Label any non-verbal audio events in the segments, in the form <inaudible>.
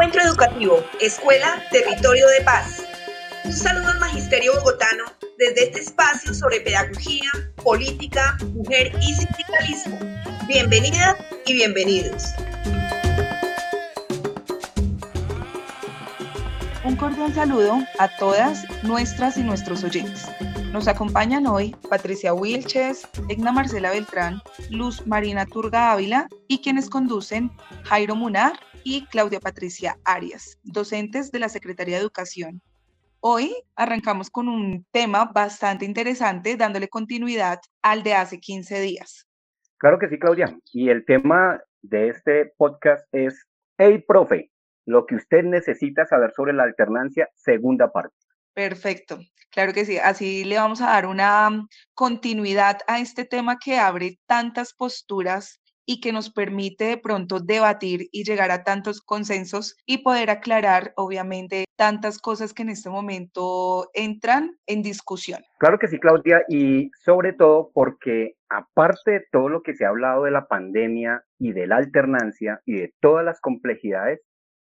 Encuentro Educativo, Escuela, Territorio de Paz. Un saludo al Magisterio Bogotano desde este espacio sobre pedagogía, política, mujer y sindicalismo. Bienvenidas y bienvenidos. Un cordial saludo a todas nuestras y nuestros oyentes. Nos acompañan hoy Patricia Wilches, Egna Marcela Beltrán, Luz Marina Turga Ávila y quienes conducen Jairo Munar y Claudia Patricia Arias, docentes de la Secretaría de Educación. Hoy arrancamos con un tema bastante interesante, dándole continuidad al de hace 15 días. Claro que sí, Claudia. Y el tema de este podcast es Hey, profe, lo que usted necesita saber sobre la alternancia, segunda parte. Perfecto, claro que sí. Así le vamos a dar una continuidad a este tema que abre tantas posturas y que nos permite de pronto debatir y llegar a tantos consensos y poder aclarar, obviamente, tantas cosas que en este momento entran en discusión. Claro que sí, Claudia, y sobre todo porque aparte de todo lo que se ha hablado de la pandemia y de la alternancia y de todas las complejidades,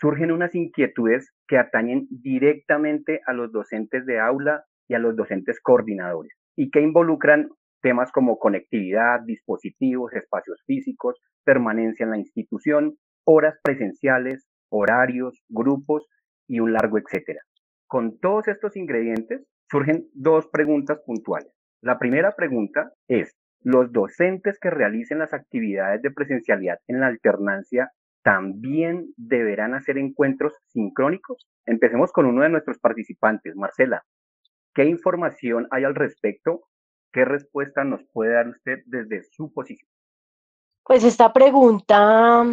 surgen unas inquietudes que atañen directamente a los docentes de aula y a los docentes coordinadores y que involucran temas como conectividad, dispositivos, espacios físicos, permanencia en la institución, horas presenciales, horarios, grupos y un largo etcétera. Con todos estos ingredientes surgen dos preguntas puntuales. La primera pregunta es, ¿los docentes que realicen las actividades de presencialidad en la alternancia también deberán hacer encuentros sincrónicos? Empecemos con uno de nuestros participantes, Marcela. ¿Qué información hay al respecto? ¿Qué respuesta nos puede dar usted desde su posición? Pues esta pregunta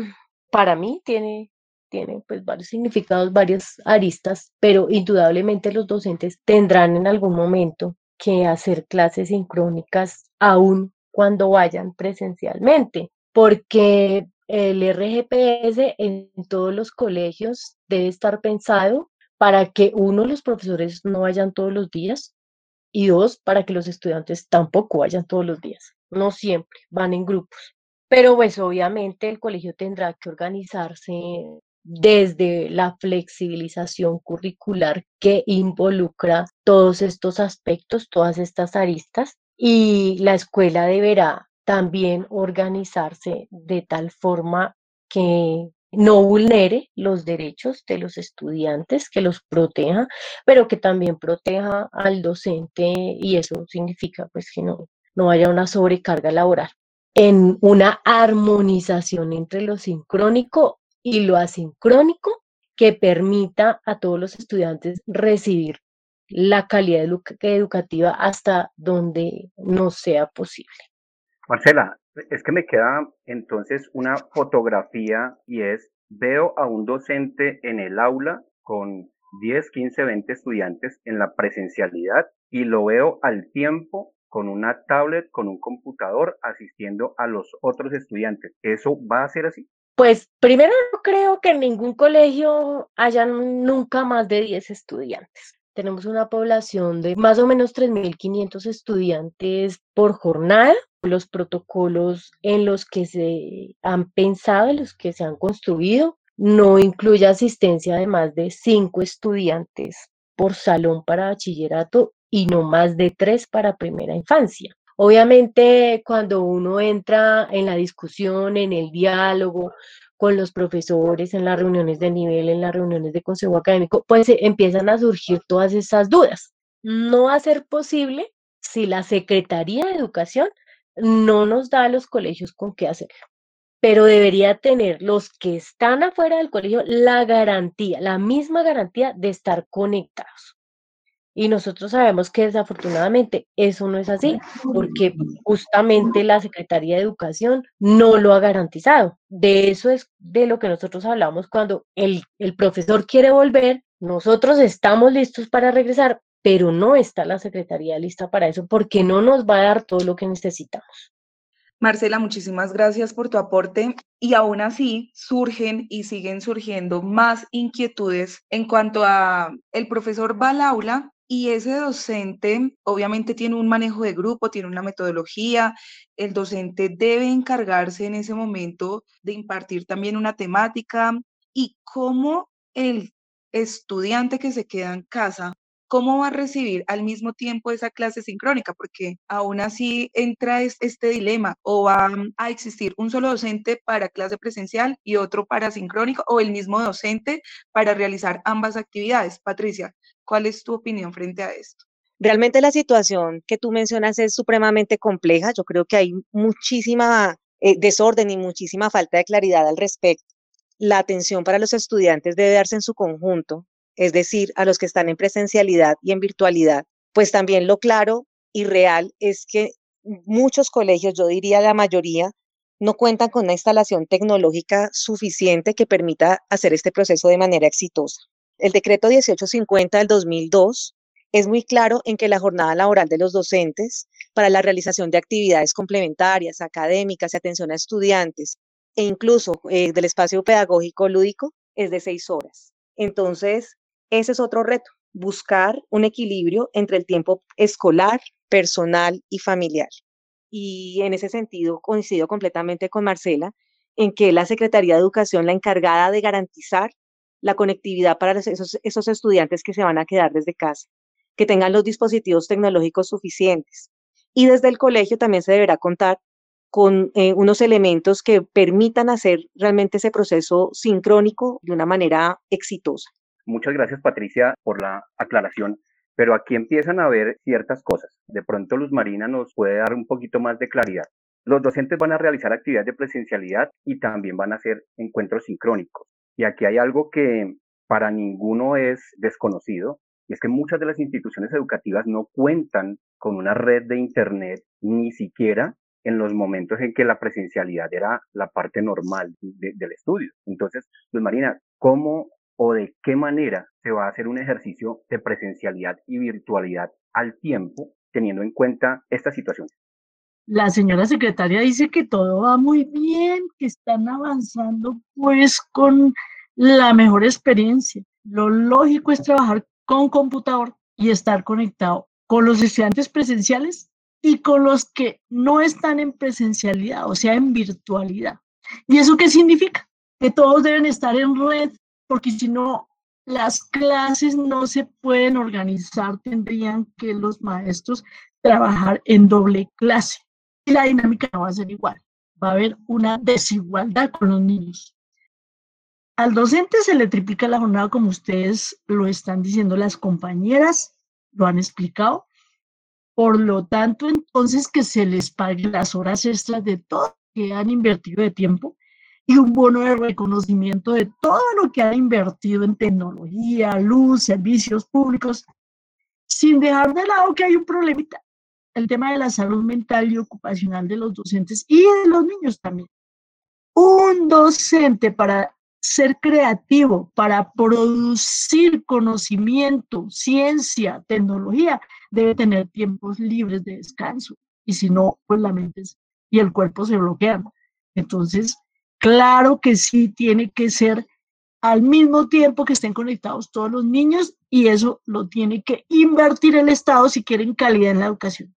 para mí tiene, tiene pues varios significados, varias aristas, pero indudablemente los docentes tendrán en algún momento que hacer clases sincrónicas aún cuando vayan presencialmente, porque el RGPS en todos los colegios debe estar pensado para que uno, los profesores no vayan todos los días y dos, para que los estudiantes tampoco vayan todos los días. No siempre, van en grupos. Pero pues obviamente el colegio tendrá que organizarse desde la flexibilización curricular que involucra todos estos aspectos, todas estas aristas, y la escuela deberá también organizarse de tal forma que no vulnere los derechos de los estudiantes, que los proteja, pero que también proteja al docente y eso significa pues que no, no haya una sobrecarga laboral. En una armonización entre lo sincrónico y lo asincrónico que permita a todos los estudiantes recibir la calidad educativa hasta donde no sea posible. Marcela, es que me queda entonces una fotografía y es, veo a un docente en el aula con 10, 15, 20 estudiantes en la presencialidad y lo veo al tiempo con una tablet, con un computador, asistiendo a los otros estudiantes. ¿Eso va a ser así? Pues primero no creo que en ningún colegio hayan nunca más de 10 estudiantes. Tenemos una población de más o menos 3.500 estudiantes por jornada. Los protocolos en los que se han pensado, en los que se han construido, no incluye asistencia de más de cinco estudiantes por salón para bachillerato y no más de tres para primera infancia. Obviamente, cuando uno entra en la discusión, en el diálogo, con los profesores, en las reuniones de nivel, en las reuniones de consejo académico, pues empiezan a surgir todas esas dudas. No va a ser posible si la Secretaría de Educación no nos da a los colegios con qué hacerlo. Pero debería tener los que están afuera del colegio la garantía, la misma garantía de estar conectados. Y nosotros sabemos que desafortunadamente eso no es así, porque justamente la Secretaría de Educación no lo ha garantizado. De eso es de lo que nosotros hablamos cuando el, el profesor quiere volver, nosotros estamos listos para regresar, pero no está la Secretaría lista para eso porque no nos va a dar todo lo que necesitamos. Marcela, muchísimas gracias por tu aporte y aún así surgen y siguen surgiendo más inquietudes en cuanto a el profesor va al aula y ese docente obviamente tiene un manejo de grupo, tiene una metodología, el docente debe encargarse en ese momento de impartir también una temática y cómo el estudiante que se queda en casa ¿cómo va a recibir al mismo tiempo esa clase sincrónica? Porque aún así entra este dilema, o va a existir un solo docente para clase presencial y otro para sincrónico, o el mismo docente para realizar ambas actividades. Patricia, ¿cuál es tu opinión frente a esto? Realmente la situación que tú mencionas es supremamente compleja. Yo creo que hay muchísima eh, desorden y muchísima falta de claridad al respecto. La atención para los estudiantes debe darse en su conjunto es decir, a los que están en presencialidad y en virtualidad, pues también lo claro y real es que muchos colegios, yo diría la mayoría, no cuentan con una instalación tecnológica suficiente que permita hacer este proceso de manera exitosa. El decreto 1850 del 2002 es muy claro en que la jornada laboral de los docentes para la realización de actividades complementarias, académicas y atención a estudiantes e incluso eh, del espacio pedagógico lúdico es de seis horas. Entonces, ese es otro reto, buscar un equilibrio entre el tiempo escolar, personal y familiar. Y en ese sentido coincido completamente con Marcela en que la Secretaría de Educación, la encargada de garantizar la conectividad para esos, estudiantes que se van a quedar desde casa, que tengan los dispositivos tecnológicos suficientes. Y desde el colegio también se deberá contar con eh, unos elementos que permitan hacer realmente ese proceso sincrónico de una manera exitosa. Muchas gracias Patricia por la aclaración, pero aquí empiezan a ver ciertas cosas. De pronto Luz Marina nos puede dar un poquito más de claridad. Los docentes van a realizar actividades de presencialidad y también van a hacer encuentros sincrónicos. Y aquí hay algo que para ninguno es desconocido, y es que muchas de las instituciones educativas no cuentan con una red de Internet ni siquiera en los momentos en que la presencialidad era la parte normal del estudio. Entonces, Luz Marina, ¿cómo o de qué manera se va a hacer un ejercicio de presencialidad y virtualidad al tiempo, teniendo en cuenta esta situación. La señora secretaria dice que todo va muy bien, que están avanzando pues con la mejor experiencia. Lo lógico es trabajar con computador y estar conectado con los estudiantes presenciales y con los que no están en presencialidad, o sea, en virtualidad. ¿Y eso qué significa? Que todos deben estar en red porque si no, las clases no se pueden organizar, tendrían que los maestros trabajar en doble clase y la dinámica no va a ser igual, va a haber una desigualdad con los niños. Al docente se le triplica la jornada como ustedes lo están diciendo las compañeras, lo han explicado. Por lo tanto, entonces que se les pague las horas extras de todo que han invertido de tiempo y un bono de reconocimiento de todo lo que ha invertido en tecnología, luz, servicios públicos, sin dejar de lado que hay un problemita, el tema de la salud mental y ocupacional de los docentes y de los niños también. Un docente para ser creativo, para producir conocimiento, ciencia, tecnología, debe tener tiempos libres de descanso. Y si no, pues la mente y el cuerpo se bloquean. Entonces, Claro que sí, tiene que ser al mismo tiempo que estén conectados todos los niños y eso lo tiene que invertir el Estado si quieren calidad en la educación.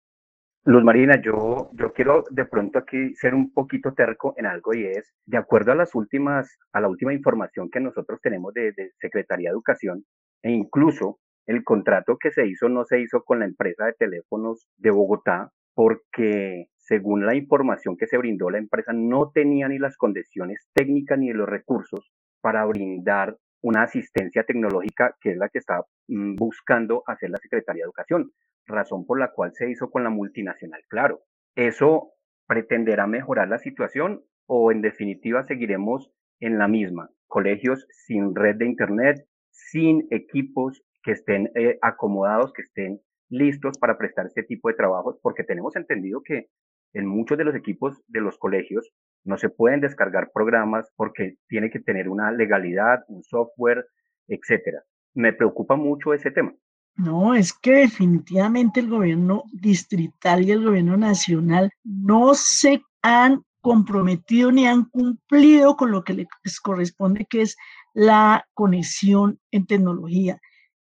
Luz Marina, yo, yo quiero de pronto aquí ser un poquito terco en algo y es, de acuerdo a las últimas, a la última información que nosotros tenemos de, de Secretaría de Educación, e incluso el contrato que se hizo no se hizo con la empresa de teléfonos de Bogotá, porque según la información que se brindó, la empresa no tenía ni las condiciones técnicas ni los recursos para brindar una asistencia tecnológica que es la que está mm, buscando hacer la Secretaría de Educación, razón por la cual se hizo con la multinacional. Claro, ¿eso pretenderá mejorar la situación o en definitiva seguiremos en la misma? Colegios sin red de Internet, sin equipos que estén eh, acomodados, que estén listos para prestar este tipo de trabajos, porque tenemos entendido que en muchos de los equipos de los colegios no se pueden descargar programas porque tiene que tener una legalidad, un software, etcétera. Me preocupa mucho ese tema. No, es que definitivamente el gobierno distrital y el gobierno nacional no se han comprometido ni han cumplido con lo que les corresponde, que es la conexión en tecnología.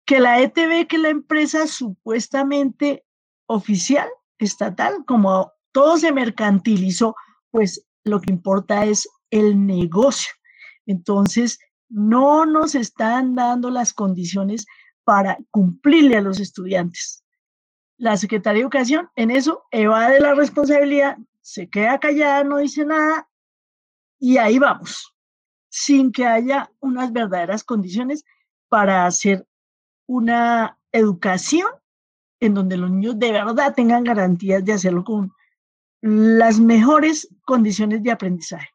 Que la ETV, que es la empresa supuestamente oficial, estatal, como todo se mercantilizó, pues lo que importa es el negocio. Entonces, no nos están dando las condiciones para cumplirle a los estudiantes. La Secretaría de Educación en eso evade la responsabilidad, se queda callada, no dice nada y ahí vamos, sin que haya unas verdaderas condiciones para hacer una educación en donde los niños de verdad tengan garantías de hacerlo con las mejores condiciones de aprendizaje.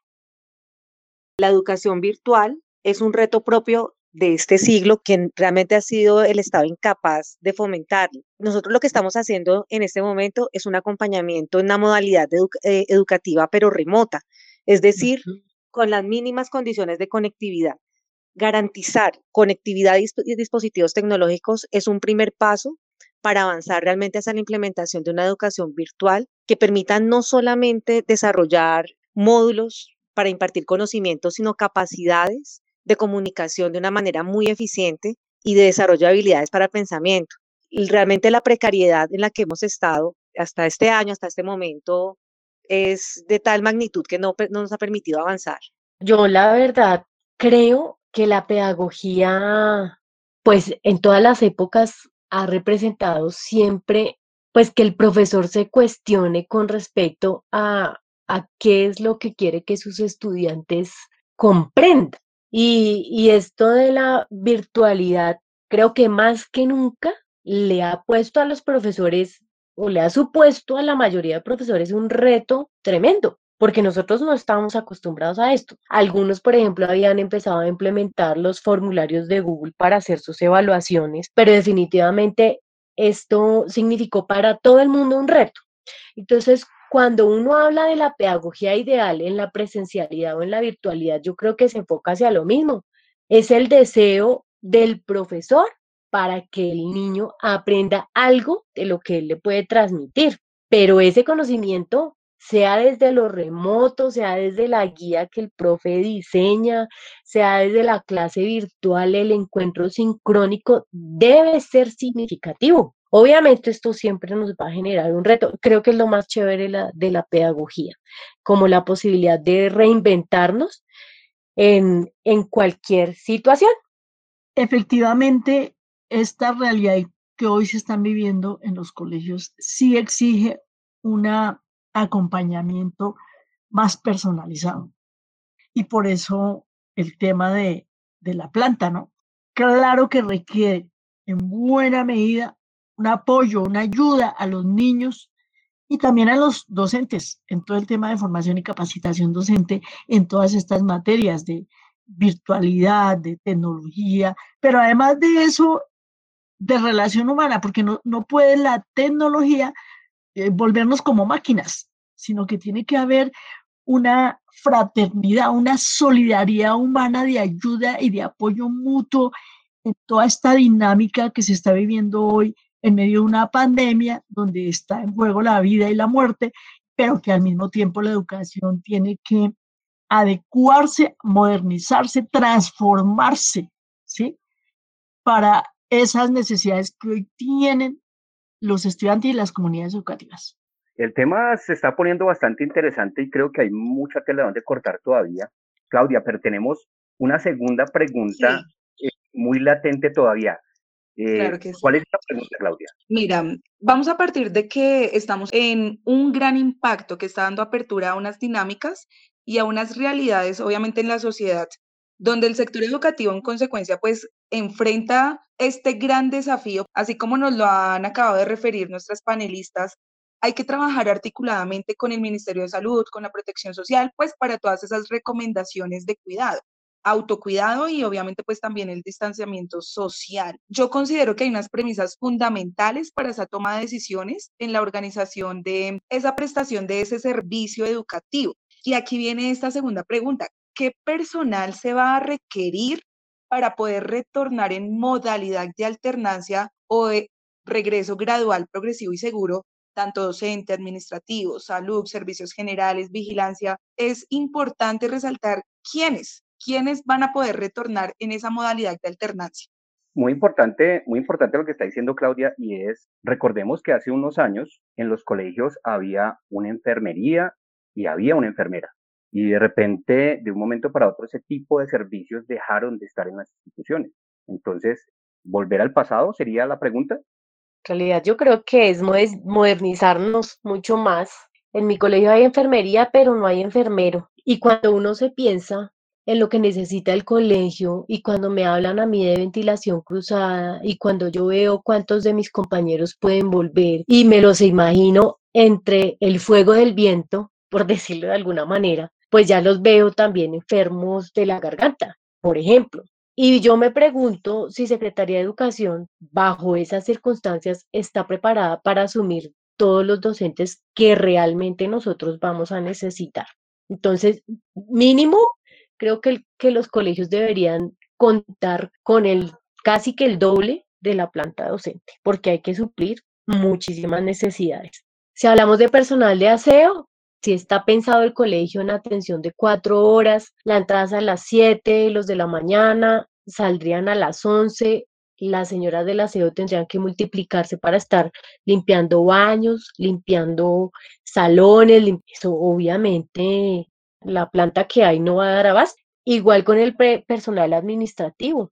La educación virtual es un reto propio de este siglo que realmente ha sido el Estado incapaz de fomentar. Nosotros lo que estamos haciendo en este momento es un acompañamiento en una modalidad eh, educativa pero remota, es decir, con las mínimas condiciones de conectividad. Garantizar conectividad y dispositivos tecnológicos es un primer paso para avanzar realmente hacia la implementación de una educación virtual que permita no solamente desarrollar módulos para impartir conocimientos, sino capacidades de comunicación de una manera muy eficiente y de desarrollo de habilidades para el pensamiento. Y realmente la precariedad en la que hemos estado hasta este año, hasta este momento, es de tal magnitud que no, no nos ha permitido avanzar. Yo la verdad creo que la pedagogía, pues en todas las épocas ha representado siempre, pues que el profesor se cuestione con respecto a, a qué es lo que quiere que sus estudiantes comprendan. Y, esto de la virtualidad, creo que más que nunca le ha puesto a los profesores o le ha supuesto a la mayoría de profesores un reto tremendo, porque nosotros no estábamos acostumbrados a esto. Algunos, por ejemplo, habían empezado a implementar los formularios de Google para hacer sus evaluaciones, pero definitivamente esto significó para todo el mundo un reto. Entonces, cuando uno habla de la pedagogía ideal en la presencialidad o en la virtualidad, yo creo que se enfoca hacia lo mismo. Es el deseo del profesor para que el niño aprenda algo de lo que él le puede transmitir. Pero ese conocimiento, sea desde lo remoto, sea desde la guía que el profe diseña, sea desde la clase virtual, el encuentro sincrónico, debe ser significativo. Obviamente esto siempre nos va a generar un reto. Creo que es lo más chévere de la pedagogía, como la posibilidad de reinventarnos en, en cualquier situación. Efectivamente, esta realidad que hoy se están viviendo en los colegios sí exige un acompañamiento más personalizado. Y por eso el tema de, de la planta, ¿no? Claro que requiere en buena medida un apoyo, una ayuda a los niños y también a los docentes en todo el tema de formación y capacitación docente en todas estas materias de virtualidad, de tecnología, pero además de eso, de relación humana, porque no, no puede la tecnología eh, volvernos como máquinas, sino que tiene que haber una fraternidad, una solidaridad humana de ayuda y de apoyo mutuo en toda esta dinámica que se está viviendo hoy en medio de una pandemia donde está en juego la vida y la muerte, pero que al mismo tiempo la educación tiene que adecuarse, modernizarse, transformarse, ¿sí? Para esas necesidades que hoy tienen los estudiantes y las comunidades educativas. El tema se está poniendo bastante interesante y creo que hay mucha tela donde cortar todavía, Claudia, pero tenemos una segunda pregunta eh, muy latente todavía. Eh, ¿Cuál es la pregunta, Claudia? Mira, vamos a partir de que estamos en un gran impacto que está dando apertura a unas dinámicas y a unas realidades, obviamente, en la sociedad, donde el sector educativo, en consecuencia, pues enfrenta este gran desafío, así como nos lo han acabado de referir nuestras panelistas. Hay que trabajar articuladamente con el Ministerio de Salud, con la Protección Social, pues para todas esas recomendaciones de cuidado autocuidado y obviamente pues también el distanciamiento social. Yo considero que hay unas premisas fundamentales para esa toma de decisiones en la organización de esa prestación de ese servicio educativo. Y aquí viene esta segunda pregunta. ¿Qué personal se va a requerir para poder retornar en modalidad de alternancia o de regreso gradual, progresivo y seguro tanto docente, administrativo, salud, servicios generales, vigilancia, es importante resaltar quiénes quiénes van a poder retornar en esa modalidad de alternancia. Muy importante, muy importante lo que está diciendo Claudia y es, recordemos que hace unos años en los colegios había una enfermería y había una enfermera. Y de repente, de un momento para otro, ese tipo de servicios dejaron de estar en las instituciones. Entonces, ¿volver al pasado sería la pregunta? En realidad yo creo que es modernizarnos mucho más. En mi colegio hay enfermería, pero no hay enfermero. Y cuando uno se piensa en lo que necesita el colegio y cuando me hablan a mí de ventilación cruzada y cuando yo veo cuántos de mis compañeros pueden volver y me los imagino entre el fuego del viento, por <laughs> decirlo de alguna manera, pues ya los veo también enfermos de la garganta, por ejemplo. Y yo me pregunto si Secretaría de Educación, bajo esas circunstancias, está preparada para asumir todos los docentes que realmente nosotros vamos a necesitar. Entonces, mínimo creo que, los colegios deberían contar con el casi que el doble de la planta docente, porque hay que suplir muchísimas necesidades. Si hablamos de personal de aseo, si está pensado el colegio en atención de cuatro horas, la entrada es a las siete, los de la mañana saldrían a las once, las señoras del aseo tendrían que multiplicarse para estar limpiando baños, limpiando salones, eso obviamente la planta que hay no va a dar abasto. Igual con el personal administrativo.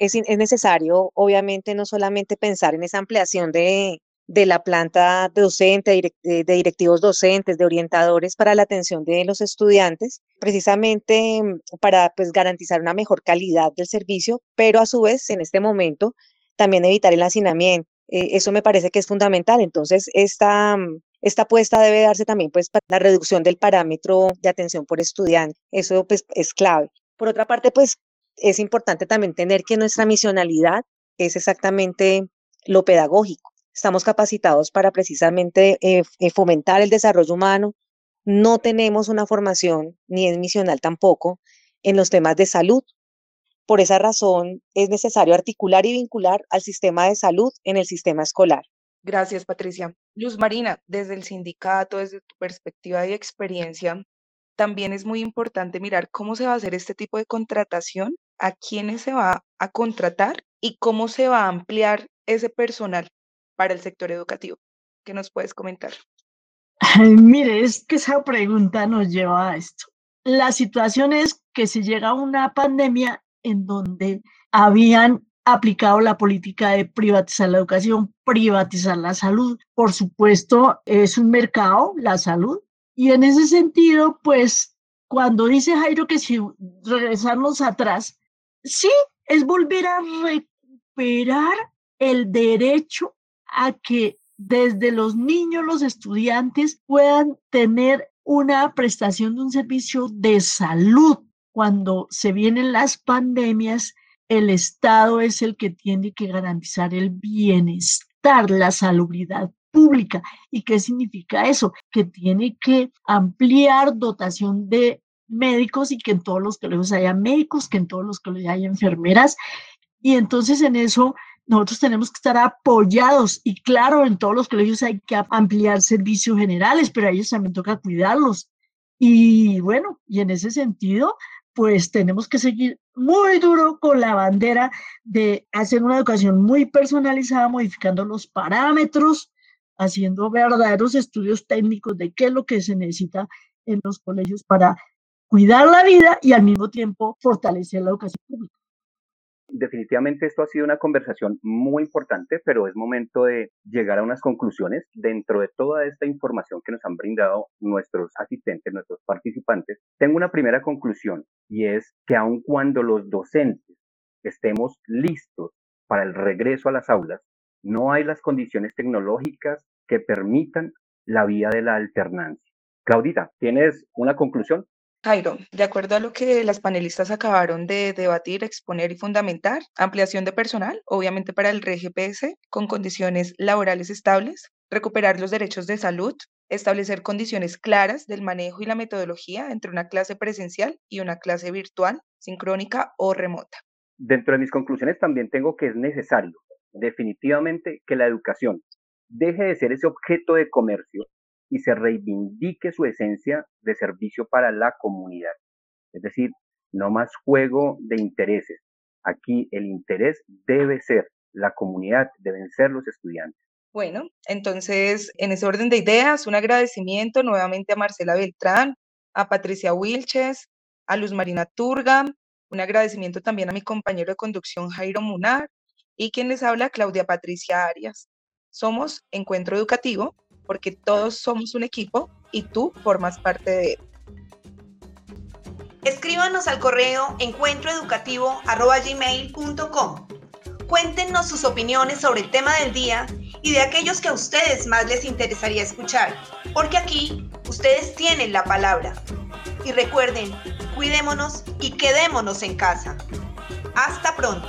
Es, es, necesario, obviamente, no solamente pensar en esa ampliación de, de la planta docente, de directivos docentes, de orientadores para la atención de los estudiantes, precisamente mm, para pues, garantizar una mejor calidad del servicio, pero a su vez, en este momento, también evitar el hacinamiento. Eh, eso me parece que es fundamental. Entonces, esta, mm, esta apuesta debe darse también pues para la reducción del parámetro de atención por estudiante. Eso pues es clave. Por otra parte, pues es importante también tener que nuestra misionalidad es exactamente lo pedagógico. Estamos capacitados para precisamente eh, eh, fomentar el desarrollo humano. No tenemos una formación, ni es misional tampoco, en los temas de salud. Por esa razón, es necesario articular y vincular al sistema de salud en el sistema escolar. Gracias, Patricia. Luz Marina, desde el sindicato, desde tu perspectiva y experiencia, también es muy importante mirar cómo se va a hacer este tipo de contratación, a quiénes se va a contratar y cómo se va a ampliar ese personal para el sector educativo. ¿Qué nos puedes comentar? mire, es que esa pregunta nos lleva a esto. La situación es que se llega a una pandemia en donde habían aplicado la política de privatizar la educación, privatizar la salud. Por supuesto, es un mercado, la salud. Y en ese sentido, pues, cuando dice Jairo que si regresarnos atrás, sí, es volver a recuperar el derecho a que desde los niños, los estudiantes puedan tener una prestación de un servicio de salud. Cuando se vienen las pandemias, el Estado es el que tiene que garantizar el bienestar, la salubridad pública. ¿Y qué significa eso? Que tiene que ampliar dotación de médicos y que en todos los colegios haya médicos, que en todos los colegios haya enfermeras. Y entonces en eso nosotros tenemos que estar apoyados y claro, en todos los colegios hay que ampliar servicios generales, pero a ellos también toca cuidarlos. Y bueno, y en ese sentido, pues tenemos que seguir muy duro con la bandera de hacer una educación muy personalizada, modificando los parámetros, haciendo verdaderos estudios técnicos de qué es lo que se necesita en los colegios para cuidar la vida y al mismo tiempo fortalecer la educación pública. Definitivamente esto ha sido una conversación muy importante, pero es momento de llegar a unas conclusiones dentro de toda esta información que nos han brindado nuestros asistentes, nuestros participantes. Tengo una primera conclusión y es que aun cuando los docentes estemos listos para el regreso a las aulas, no hay las condiciones tecnológicas que permitan la vía de la alternancia. Claudita, ¿tienes una conclusión? Jairo, de acuerdo a lo que las panelistas acabaron de debatir, exponer y fundamentar, ampliación de personal, obviamente para el RGPS, con condiciones laborales estables, recuperar los derechos de salud, establecer condiciones claras del manejo y la metodología entre una clase presencial y una clase virtual, sincrónica o remota. Dentro de mis conclusiones también tengo que es necesario, definitivamente, que la educación deje de ser ese objeto de comercio y se reivindique su esencia de servicio para la comunidad. Es decir, no más juego de intereses. Aquí el interés debe ser la comunidad, deben ser los estudiantes. Bueno, entonces, en ese orden de ideas, un agradecimiento nuevamente a Marcela Beltrán, a Patricia Wilches, a Luz Marina Turga, un agradecimiento también a mi compañero de conducción Jairo Munar y quien les habla Claudia Patricia Arias. Somos Encuentro Educativo porque todos somos un equipo y tú formas parte de él. Escríbanos al correo encuentroeducativo.gmail.com Cuéntenos sus opiniones sobre el tema del día y de aquellos que a ustedes más les interesaría escuchar, porque aquí ustedes tienen la palabra. Y recuerden, cuidémonos y quedémonos en casa. Hasta pronto.